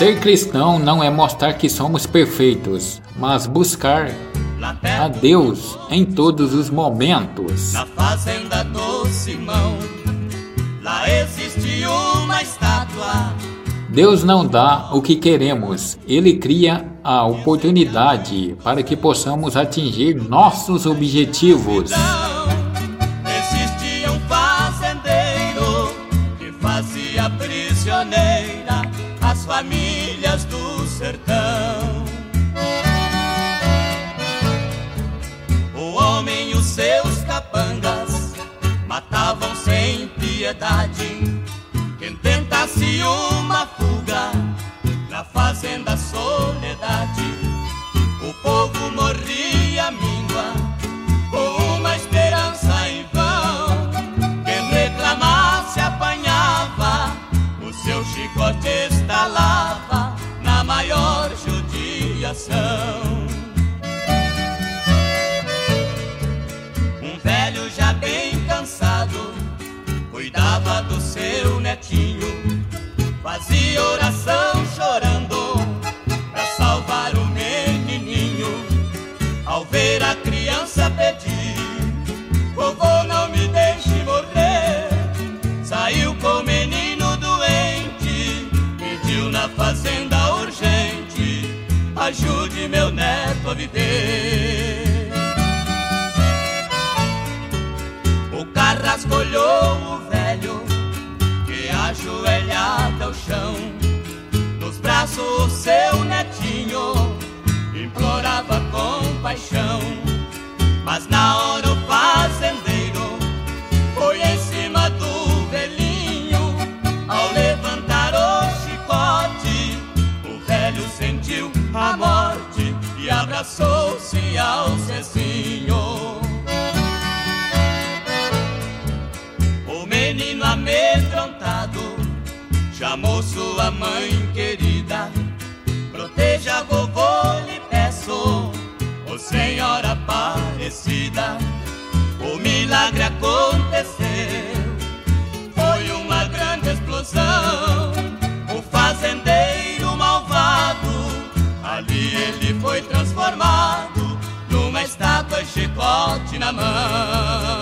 Ser cristão não é mostrar que somos perfeitos, mas buscar a Deus em todos os momentos. Na fazenda do Simão, lá existe uma estátua. Deus não dá o que queremos, Ele cria a oportunidade para que possamos atingir nossos objetivos. Famílias do sertão. O homem e os seus capangas matavam sem piedade quem tentasse uma fuga na fazenda soledade. O povo morria míngua com uma esperança em vão. Quem reclamasse apanhava, o seu chicote judiação. Um velho já bem cansado cuidava do seu netinho, fazia oração ajude meu neto a viver. O carrasco olhou o velho que ajoelhado ao chão, nos braços o seu netinho abraçou-se ao Cecinho. O menino amedrontado chamou sua mãe querida. Proteja vovô, lhe peço, ô Senhora Aparecida. O milagre aconteceu, chicote na mão.